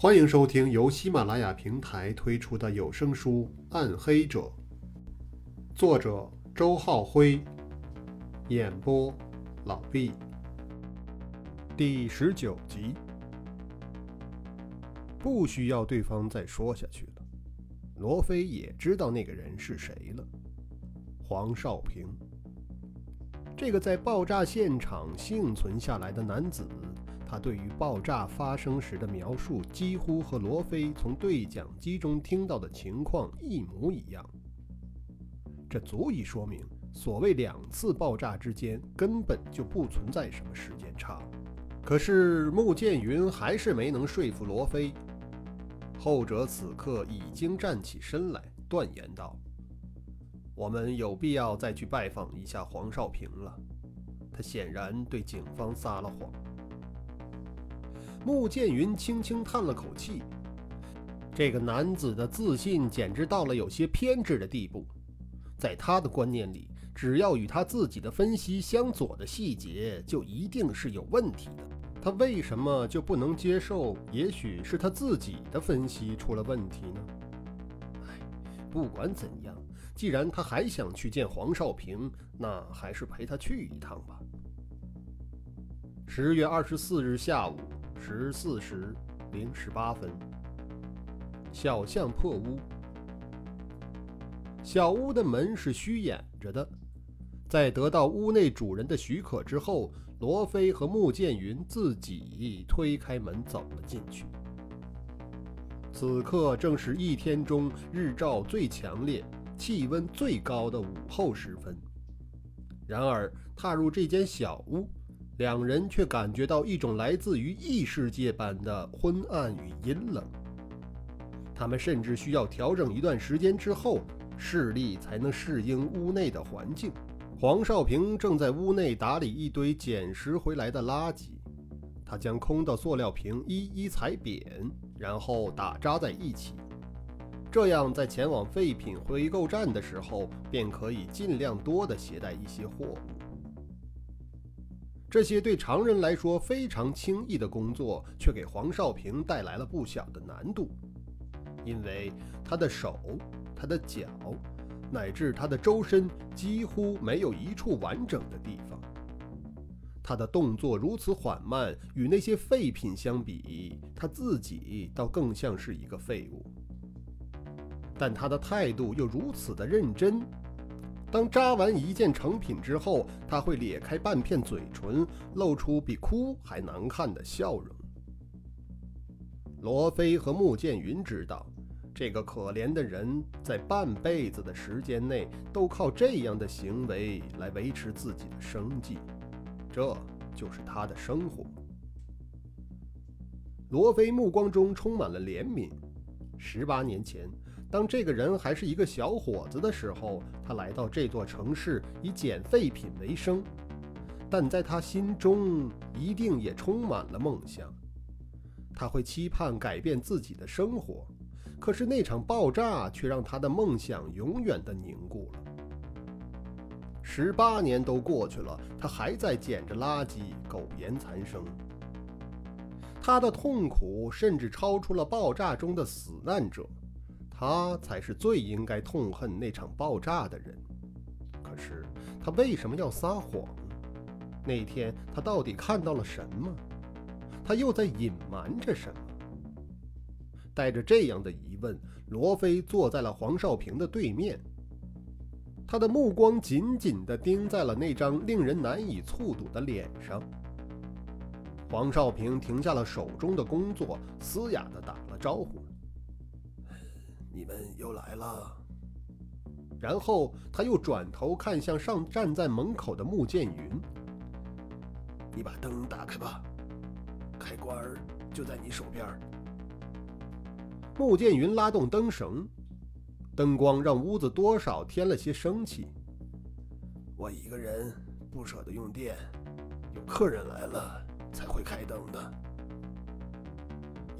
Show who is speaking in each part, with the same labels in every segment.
Speaker 1: 欢迎收听由喜马拉雅平台推出的有声书《暗黑者》，作者周浩辉，演播老毕。第十九集，不需要对方再说下去了。罗非也知道那个人是谁了，黄少平。这个在爆炸现场幸存下来的男子。他对于爆炸发生时的描述，几乎和罗非从对讲机中听到的情况一模一样。这足以说明，所谓两次爆炸之间根本就不存在什么时间差。可是穆剑云还是没能说服罗非。后者此刻已经站起身来，断言道：“我们有必要再去拜访一下黄少平了。他显然对警方撒了谎。”穆剑云轻轻叹了口气，这个男子的自信简直到了有些偏执的地步。在他的观念里，只要与他自己的分析相左的细节，就一定是有问题的。他为什么就不能接受？也许是他自己的分析出了问题呢？唉，不管怎样，既然他还想去见黄少平，那还是陪他去一趟吧。十月二十四日下午。十四时零十八分，小巷破屋。小屋的门是虚掩着的，在得到屋内主人的许可之后，罗非和穆剑云自己推开门走了进去。此刻正是一天中日照最强烈、气温最高的午后时分。然而，踏入这间小屋。两人却感觉到一种来自于异世界般的昏暗与阴冷。他们甚至需要调整一段时间之后，视力才能适应屋内的环境。黄少平正在屋内打理一堆捡拾回来的垃圾，他将空的塑料瓶一一踩扁，然后打扎在一起，这样在前往废品回购站的时候，便可以尽量多的携带一些货物。这些对常人来说非常轻易的工作，却给黄少平带来了不小的难度，因为他的手、他的脚，乃至他的周身几乎没有一处完整的地方。他的动作如此缓慢，与那些废品相比，他自己倒更像是一个废物。但他的态度又如此的认真。当扎完一件成品之后，他会咧开半片嘴唇，露出比哭还难看的笑容。罗非和穆剑云知道，这个可怜的人在半辈子的时间内都靠这样的行为来维持自己的生计，这就是他的生活。罗非目光中充满了怜悯。十八年前。当这个人还是一个小伙子的时候，他来到这座城市以捡废品为生，但在他心中一定也充满了梦想。他会期盼改变自己的生活，可是那场爆炸却让他的梦想永远的凝固了。十八年都过去了，他还在捡着垃圾，苟延残生。他的痛苦甚至超出了爆炸中的死难者。他才是最应该痛恨那场爆炸的人。可是他为什么要撒谎？那天他到底看到了什么？他又在隐瞒着什么？带着这样的疑问，罗非坐在了黄少平的对面，他的目光紧紧地盯在了那张令人难以触睹的脸上。黄少平停下了手中的工作，嘶哑地打了招呼。
Speaker 2: 你们又来了。
Speaker 1: 然后他又转头看向上站在门口的穆剑云：“
Speaker 2: 你把灯打开吧，开关就在你手边。”
Speaker 1: 穆剑云拉动灯绳，灯光让屋子多少添了些生气。
Speaker 2: 我一个人不舍得用电，有客人来了才会开灯的。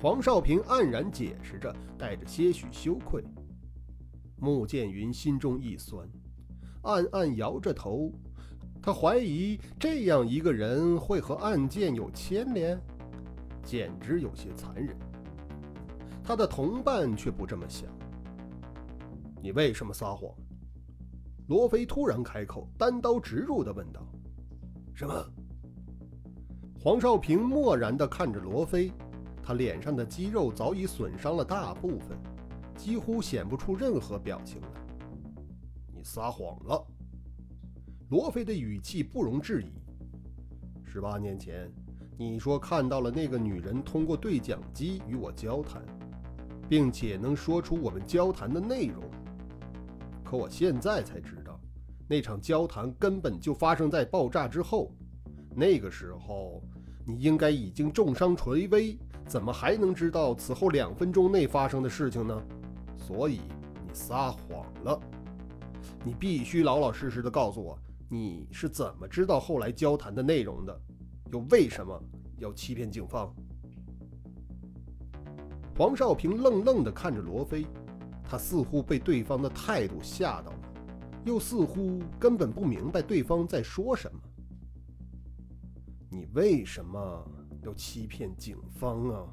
Speaker 1: 黄少平黯然解释着，带着些许羞愧。穆剑云心中一酸，暗暗摇着头。他怀疑这样一个人会和案件有牵连，简直有些残忍。他的同伴却不这么想。你为什么撒谎？罗非突然开口，单刀直入地问道：“
Speaker 2: 什么？”
Speaker 1: 黄少平漠然地看着罗非，他脸上的肌肉早已损伤了大部分，几乎显不出任何表情来。你撒谎了。罗非的语气不容置疑。十八年前，你说看到了那个女人通过对讲机与我交谈，并且能说出我们交谈的内容。可我现在才知道，那场交谈根本就发生在爆炸之后。那个时候，你应该已经重伤垂危，怎么还能知道此后两分钟内发生的事情呢？所以你撒谎了。你必须老老实实的告诉我，你是怎么知道后来交谈的内容的？又为什么要欺骗警方？黄少平愣愣地看着罗非，他似乎被对方的态度吓到了，又似乎根本不明白对方在说什么。你为什么要欺骗警方啊？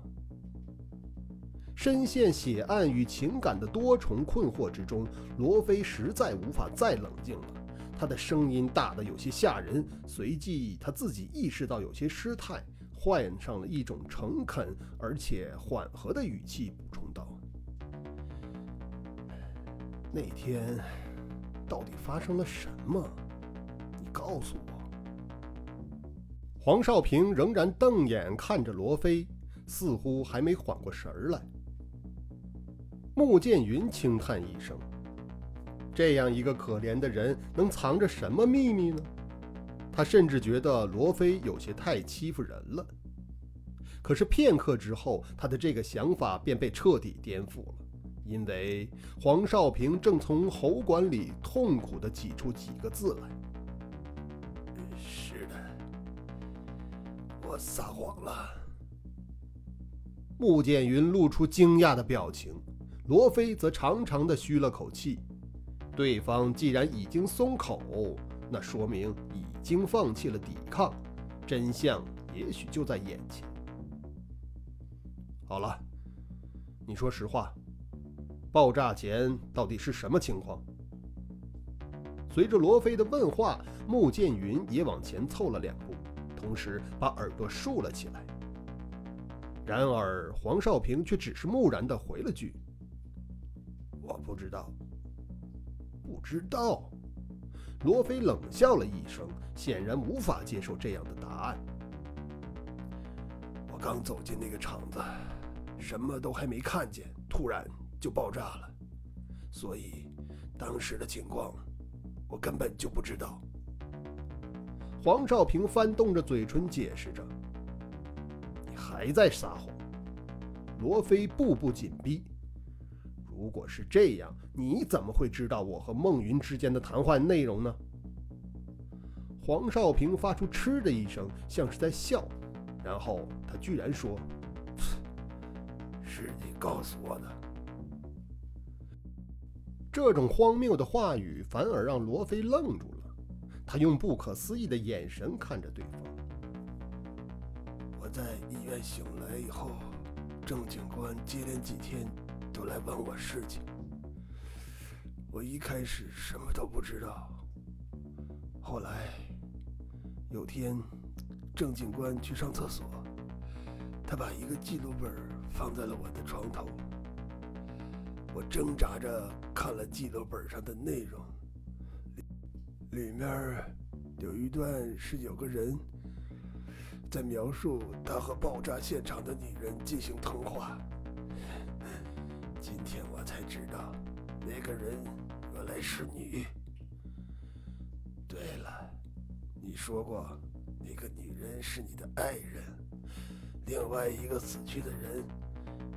Speaker 1: 深陷血案与情感的多重困惑之中，罗非实在无法再冷静了。他的声音大得有些吓人，随即他自己意识到有些失态，换上了一种诚恳而且缓和的语气，补充道：“那天到底发生了什么？你告诉我。”黄少平仍然瞪眼看着罗非，似乎还没缓过神儿来。穆剑云轻叹一声：“这样一个可怜的人，能藏着什么秘密呢？”他甚至觉得罗非有些太欺负人了。可是片刻之后，他的这个想法便被彻底颠覆了，因为黄少平正从喉管里痛苦地挤出几个字来。
Speaker 2: 撒谎了。
Speaker 1: 穆剑云露出惊讶的表情，罗非则长长的吁了口气。对方既然已经松口，那说明已经放弃了抵抗，真相也许就在眼前。好了，你说实话，爆炸前到底是什么情况？随着罗非的问话，穆剑云也往前凑了两步。同时把耳朵竖了起来。然而黄少平却只是木然地回了句：“
Speaker 2: 我不知道，
Speaker 1: 不知道。”罗非冷笑了一声，显然无法接受这样的答案。
Speaker 2: 我刚走进那个厂子，什么都还没看见，突然就爆炸了，所以当时的情况我根本就不知道。
Speaker 1: 黄少平翻动着嘴唇解释着：“你还在撒谎。”罗非步步紧逼：“如果是这样，你怎么会知道我和孟云之间的谈话内容呢？”黄少平发出“嗤”的一声，像是在笑，然后他居然说：“
Speaker 2: 是你告诉我的。”
Speaker 1: 这种荒谬的话语反而让罗非愣住了。他用不可思议的眼神看着对方。
Speaker 2: 我在医院醒来以后，郑警官接连几天都来问我事情。我一开始什么都不知道。后来有天，郑警官去上厕所，他把一个记录本放在了我的床头。我挣扎着看了记录本上的内容。里面有一段是有个人在描述他和爆炸现场的女人进行通话。今天我才知道，那个人原来是你。对了，你说过那个女人是你的爱人，另外一个死去的人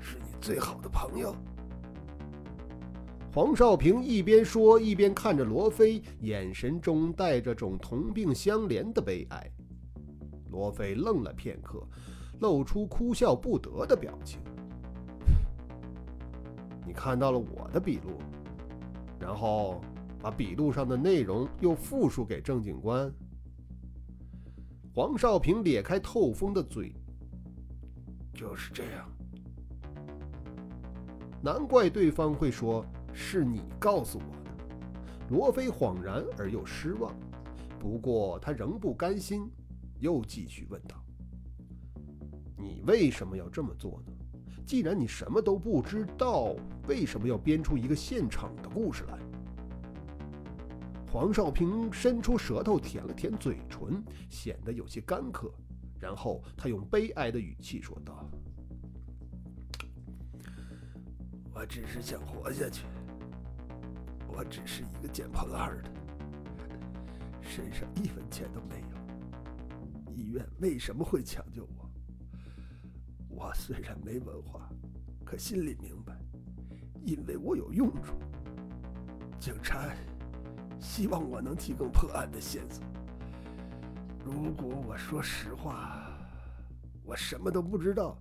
Speaker 2: 是你最好的朋友。
Speaker 1: 黄少平一边说，一边看着罗非，眼神中带着种同病相怜的悲哀。罗非愣了片刻，露出哭笑不得的表情。你看到了我的笔录，然后把笔录上的内容又复述给郑警官。黄少平咧开透风的嘴，
Speaker 2: 就是这样。
Speaker 1: 难怪对方会说是你告诉我的。罗非恍然而又失望，不过他仍不甘心，又继续问道：“你为什么要这么做呢？既然你什么都不知道，为什么要编出一个现场的故事来？”黄少平伸出舌头舔了舔嘴唇，显得有些干渴。然后他用悲哀的语气说道：“
Speaker 2: 我只是想活下去。我只是一个捡破烂的，身上一分钱都没有。医院为什么会抢救我？我虽然没文化，可心里明白，因为我有用处。警察。”希望我能提供破案的线索。如果我说实话，我什么都不知道，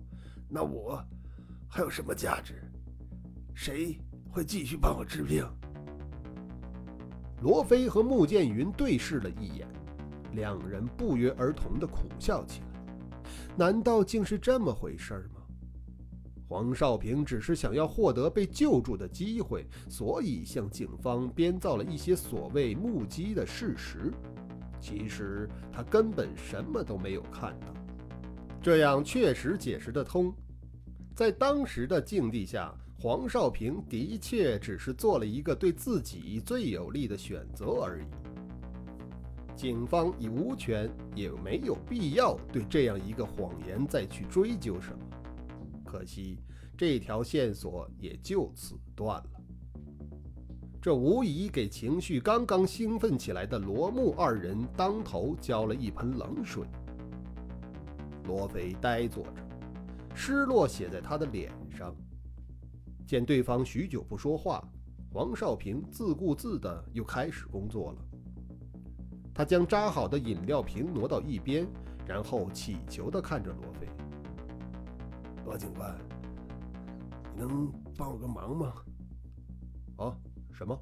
Speaker 2: 那我还有什么价值？谁会继续帮我治病？
Speaker 1: 罗非和穆剑云对视了一眼，两人不约而同的苦笑起来。难道竟是这么回事吗？黄少平只是想要获得被救助的机会，所以向警方编造了一些所谓目击的事实。其实他根本什么都没有看到，这样确实解释得通。在当时的境地下，黄少平的确只是做了一个对自己最有利的选择而已。警方已无权，也没有必要对这样一个谎言再去追究什么。可惜，这条线索也就此断了。这无疑给情绪刚刚兴奋起来的罗木二人当头浇了一盆冷水。罗非呆坐着，失落写在他的脸上。见对方许久不说话，黄少平自顾自的又开始工作了。他将扎好的饮料瓶挪到一边，然后乞求地看着罗非。
Speaker 2: 罗警官，你能帮我个忙吗？
Speaker 1: 啊，什么？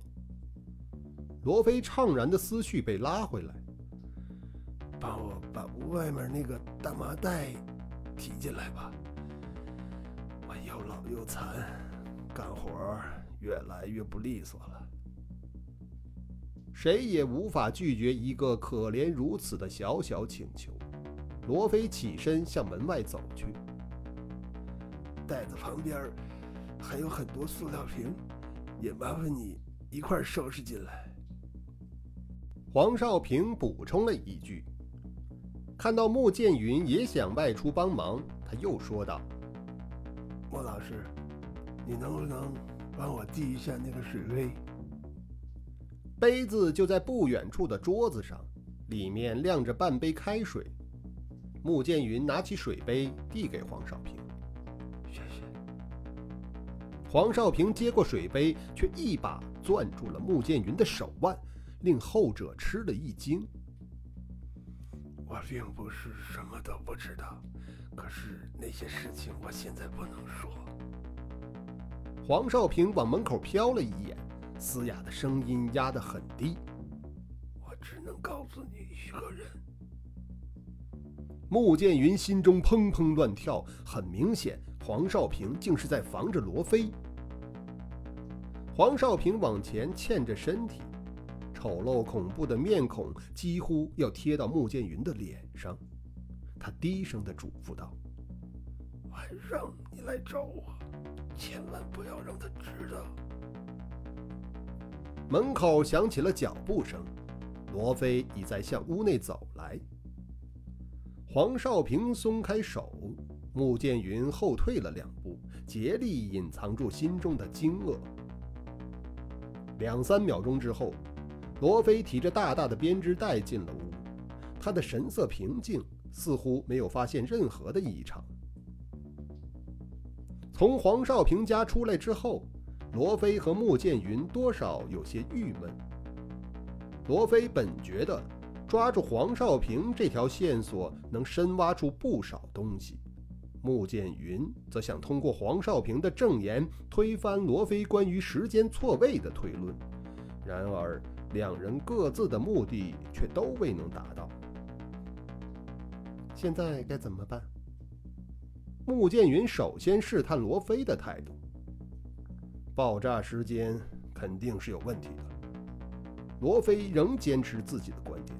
Speaker 1: 罗非怅然的思绪被拉回来。
Speaker 2: 帮我把外面那个大麻袋提进来吧。我又老又残，干活越来越不利索了。
Speaker 1: 谁也无法拒绝一个可怜如此的小小请求。罗非起身向门外走去。
Speaker 2: 袋子旁边还有很多塑料瓶，也麻烦你一块收拾进来。
Speaker 1: 黄少平补充了一句。看到穆剑云也想外出帮忙，他又说道：“
Speaker 2: 莫老师，你能不能帮我递一下那个水杯？”
Speaker 1: 杯子就在不远处的桌子上，里面晾着半杯开水。穆剑云拿起水杯递给黄少平。谢谢黄少平接过水杯，却一把攥住了穆剑云的手腕，令后者吃了一惊。
Speaker 2: 我并不是什么都不知道，可是那些事情我现在不能说。
Speaker 1: 黄少平往门口瞟了一眼，嘶哑的声音压得很低：“
Speaker 2: 我只能告诉你一个人。”
Speaker 1: 穆剑云心中砰砰乱跳，很明显，黄少平竟是在防着罗非。黄少平往前欠着身体，丑陋恐怖的面孔几乎要贴到穆剑云的脸上。他低声的嘱咐道：“
Speaker 2: 晚上你来找我，千万不要让他知道。”
Speaker 1: 门口响起了脚步声，罗非已在向屋内走来。黄少平松开手，穆剑云后退了两步，竭力隐藏住心中的惊愕。两三秒钟之后，罗非提着大大的编织袋进了屋，他的神色平静，似乎没有发现任何的异常。从黄少平家出来之后，罗非和穆剑云多少有些郁闷。罗非本觉得抓住黄少平这条线索能深挖出不少东西。穆剑云则想通过黄少平的证言推翻罗非关于时间错位的推论，然而两人各自的目的却都未能达到。现在该怎么办？穆剑云首先试探罗非的态度。爆炸时间肯定是有问题的。罗非仍坚持自己的观点。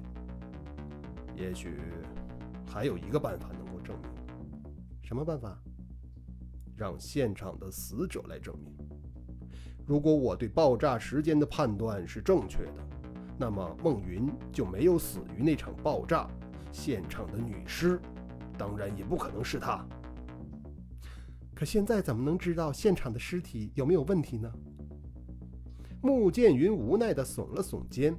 Speaker 1: 也许还有一个办法能够证明。
Speaker 2: 什么办法？
Speaker 1: 让现场的死者来证明。如果我对爆炸时间的判断是正确的，那么孟云就没有死于那场爆炸。现场的女尸，当然也不可能是她。
Speaker 2: 可现在怎么能知道现场的尸体有没有问题呢？
Speaker 1: 穆剑云无奈地耸了耸肩。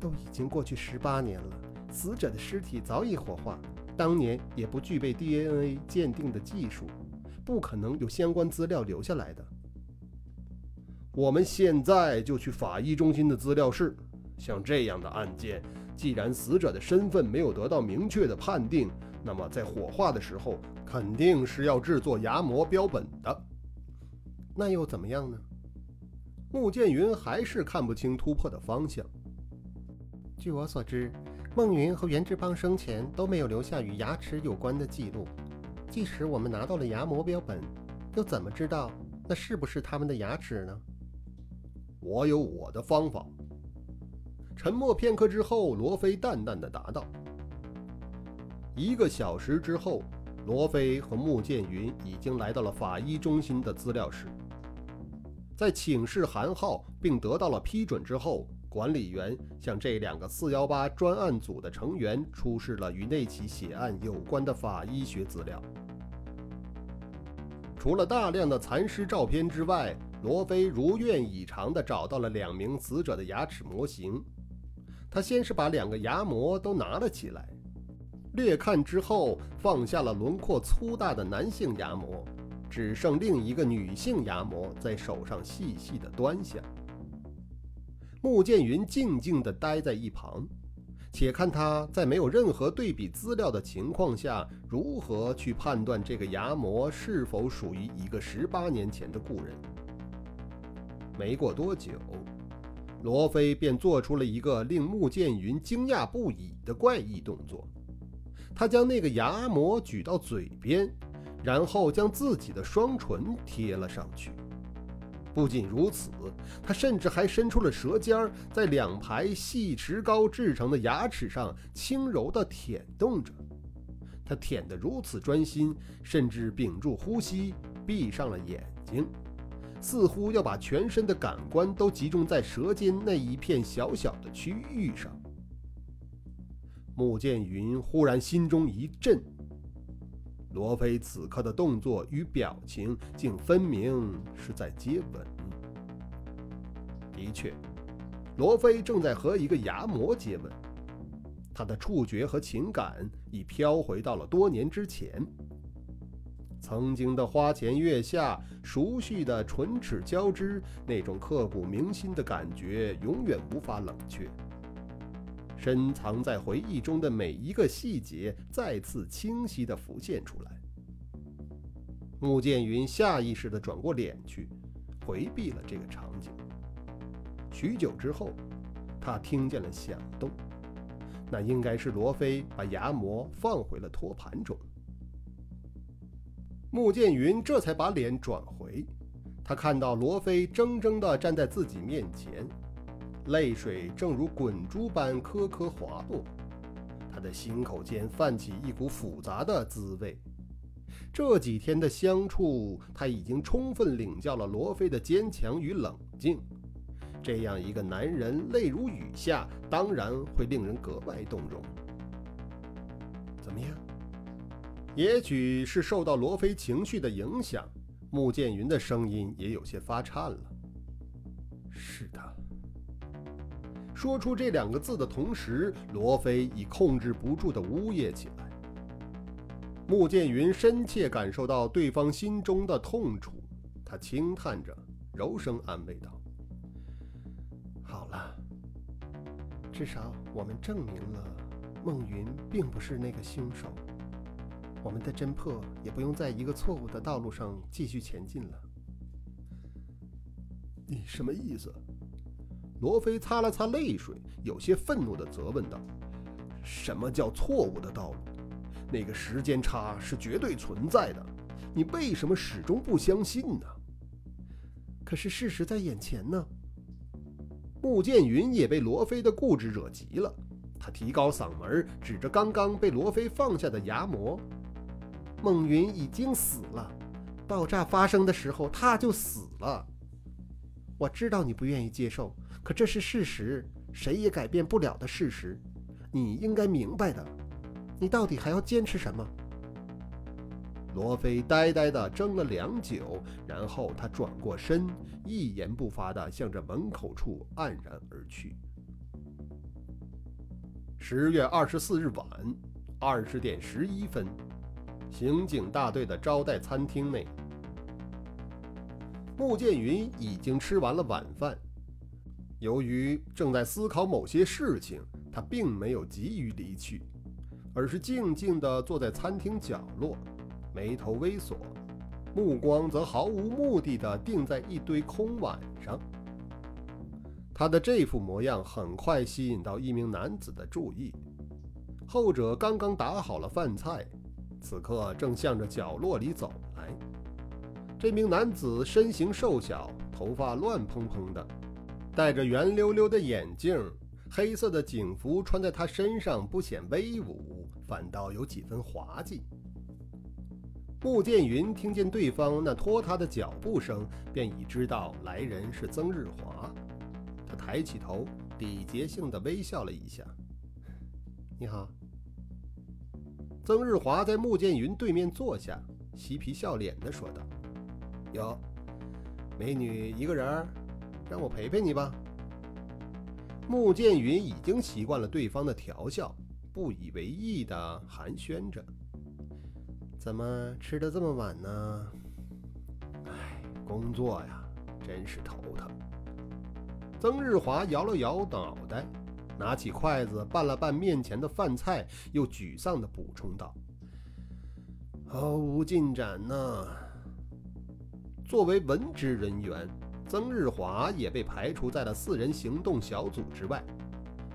Speaker 2: 都已经过去十八年了，死者的尸体早已火化，当年也不具备 DNA 鉴定的技术，不可能有相关资料留下来的。
Speaker 1: 我们现在就去法医中心的资料室。像这样的案件，既然死者的身份没有得到明确的判定，那么在火化的时候肯定是要制作牙模标本的。
Speaker 2: 那又怎么样呢？
Speaker 1: 穆剑云还是看不清突破的方向。
Speaker 2: 据我所知，孟云和袁志邦生前都没有留下与牙齿有关的记录。即使我们拿到了牙模标本，又怎么知道那是不是他们的牙齿呢？
Speaker 1: 我有我的方法。沉默片刻之后，罗非淡淡的答道：“一个小时之后，罗非和穆剑云已经来到了法医中心的资料室。在请示韩浩并得到了批准之后，管理员向这两个四幺八专案组的成员出示了与那起血案有关的法医学资料。除了大量的残尸照片之外，罗非如愿以偿地找到了两名死者的牙齿模型。”他先是把两个牙模都拿了起来，略看之后，放下了轮廓粗大的男性牙模，只剩另一个女性牙模在手上细细的端详。穆剑云静静地待在一旁，且看他在没有任何对比资料的情况下，如何去判断这个牙模是否属于一个十八年前的故人。没过多久。罗非便做出了一个令穆剑云惊讶不已的怪异动作，他将那个牙模举到嘴边，然后将自己的双唇贴了上去。不仅如此，他甚至还伸出了舌尖，在两排细石膏制成的牙齿上轻柔地舔动着。他舔得如此专心，甚至屏住呼吸，闭上了眼睛。似乎要把全身的感官都集中在舌尖那一片小小的区域上。穆剑云忽然心中一震，罗非此刻的动作与表情，竟分明是在接吻。的确，罗非正在和一个牙模接吻，他的触觉和情感已飘回到了多年之前。曾经的花前月下，熟悉的唇齿交织，那种刻骨铭心的感觉永远无法冷却。深藏在回忆中的每一个细节再次清晰地浮现出来。穆剑云下意识地转过脸去，回避了这个场景。许久之后，他听见了响动，那应该是罗非把牙模放回了托盘中。穆剑云这才把脸转回，他看到罗非怔怔地站在自己面前，泪水正如滚珠般颗颗滑落，他的心口间泛起一股复杂的滋味。这几天的相处，他已经充分领教了罗非的坚强与冷静。这样一个男人泪如雨下，当然会令人格外动容。怎么样？也许是受到罗非情绪的影响，穆剑云的声音也有些发颤了。是的。说出这两个字的同时，罗非已控制不住的呜咽起来。穆剑云深切感受到对方心中的痛楚，他轻叹着，柔声安慰道：“
Speaker 2: 好了，至少我们证明了孟云并不是那个凶手。”我们的侦破也不用在一个错误的道路上继续前进了。
Speaker 1: 你什么意思？罗非擦了擦泪水，有些愤怒地责问道：“什么叫错误的道路？那个时间差是绝对存在的，你为什么始终不相信呢？”可是事实在眼前呢。穆剑云也被罗非的固执惹急了，他提高嗓门，指着刚刚被罗非放下的牙模：“孟云已经死了，爆炸发生的时候他就死了。我知道你不愿意接受，可这是事实，谁也改变不了的事实。你应该明白的。你到底还要坚持什么？”罗非呆呆地怔了良久，然后他转过身，一言不发地向着门口处黯然而去。十月二十四日晚二十点十一分，刑警大队的招待餐厅内，穆剑云已经吃完了晚饭。由于正在思考某些事情，他并没有急于离去，而是静静地坐在餐厅角落。眉头微锁，目光则毫无目的地定在一堆空碗上。他的这副模样很快吸引到一名男子的注意。后者刚刚打好了饭菜，此刻正向着角落里走来。这名男子身形瘦小，头发乱蓬蓬的，戴着圆溜溜的眼镜，黑色的警服穿在他身上不显威武，反倒有几分滑稽。穆剑云听见对方那拖沓的脚步声，便已知道来人是曾日华。他抬起头，礼节性的微笑了一下：“你好。”曾日华在穆剑云对面坐下，嬉皮笑脸的说道：“
Speaker 2: 哟，美女一个人，让我陪陪你吧。”
Speaker 1: 穆剑云已经习惯了对方的调笑，不以为意的寒暄着。怎么吃的这么晚呢？
Speaker 2: 哎，工作呀，真是头疼。
Speaker 1: 曾日华摇了摇脑袋，拿起筷子拌了拌面前的饭菜，又沮丧地补充道：“
Speaker 2: 毫无进展呢。”
Speaker 1: 作为文职人员，曾日华也被排除在了四人行动小组之外，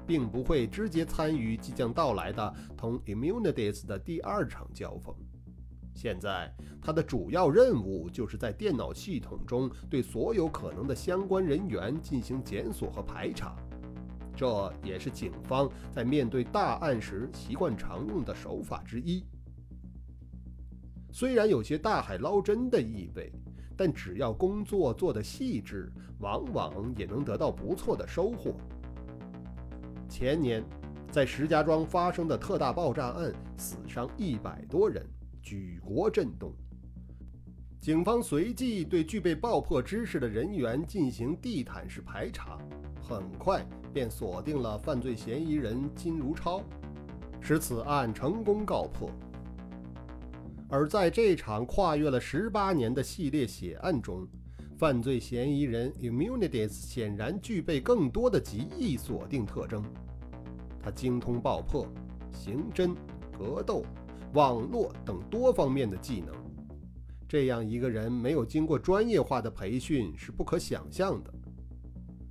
Speaker 1: 并不会直接参与即将到来的同 Immunities 的第二场交锋。现在，他的主要任务就是在电脑系统中对所有可能的相关人员进行检索和排查，这也是警方在面对大案时习惯常用的手法之一。虽然有些大海捞针的意味，但只要工作做得细致，往往也能得到不错的收获。前年，在石家庄发生的特大爆炸案，死伤一百多人。举国震动，警方随即对具备爆破知识的人员进行地毯式排查，很快便锁定了犯罪嫌疑人金如超，使此案成功告破。而在这场跨越了十八年的系列血案中，犯罪嫌疑人 Immunities 显然具备更多的极易锁定特征，他精通爆破、刑侦、格斗。网络等多方面的技能，这样一个人没有经过专业化的培训是不可想象的。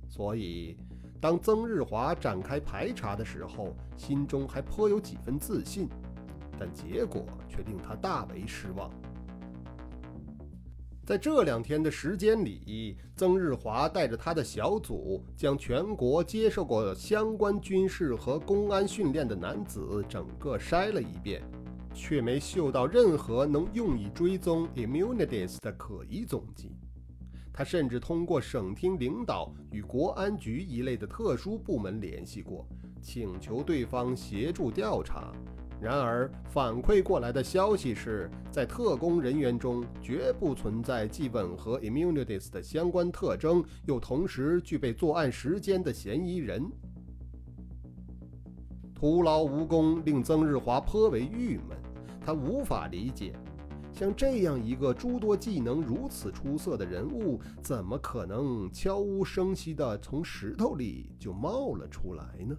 Speaker 1: 所以，当曾日华展开排查的时候，心中还颇有几分自信，但结果却令他大为失望。在这两天的时间里，曾日华带着他的小组，将全国接受过相关军事和公安训练的男子整个筛了一遍。却没嗅到任何能用以追踪 Immunities 的可疑踪迹。他甚至通过省厅领导与国安局一类的特殊部门联系过，请求对方协助调查。然而，反馈过来的消息是在特工人员中绝不存在既吻合 Immunities 的相关特征，又同时具备作案时间的嫌疑人。徒劳无功，令曾日华颇为郁闷。他无法理解，像这样一个诸多技能如此出色的人物，怎么可能悄无声息地从石头里就冒了出来呢？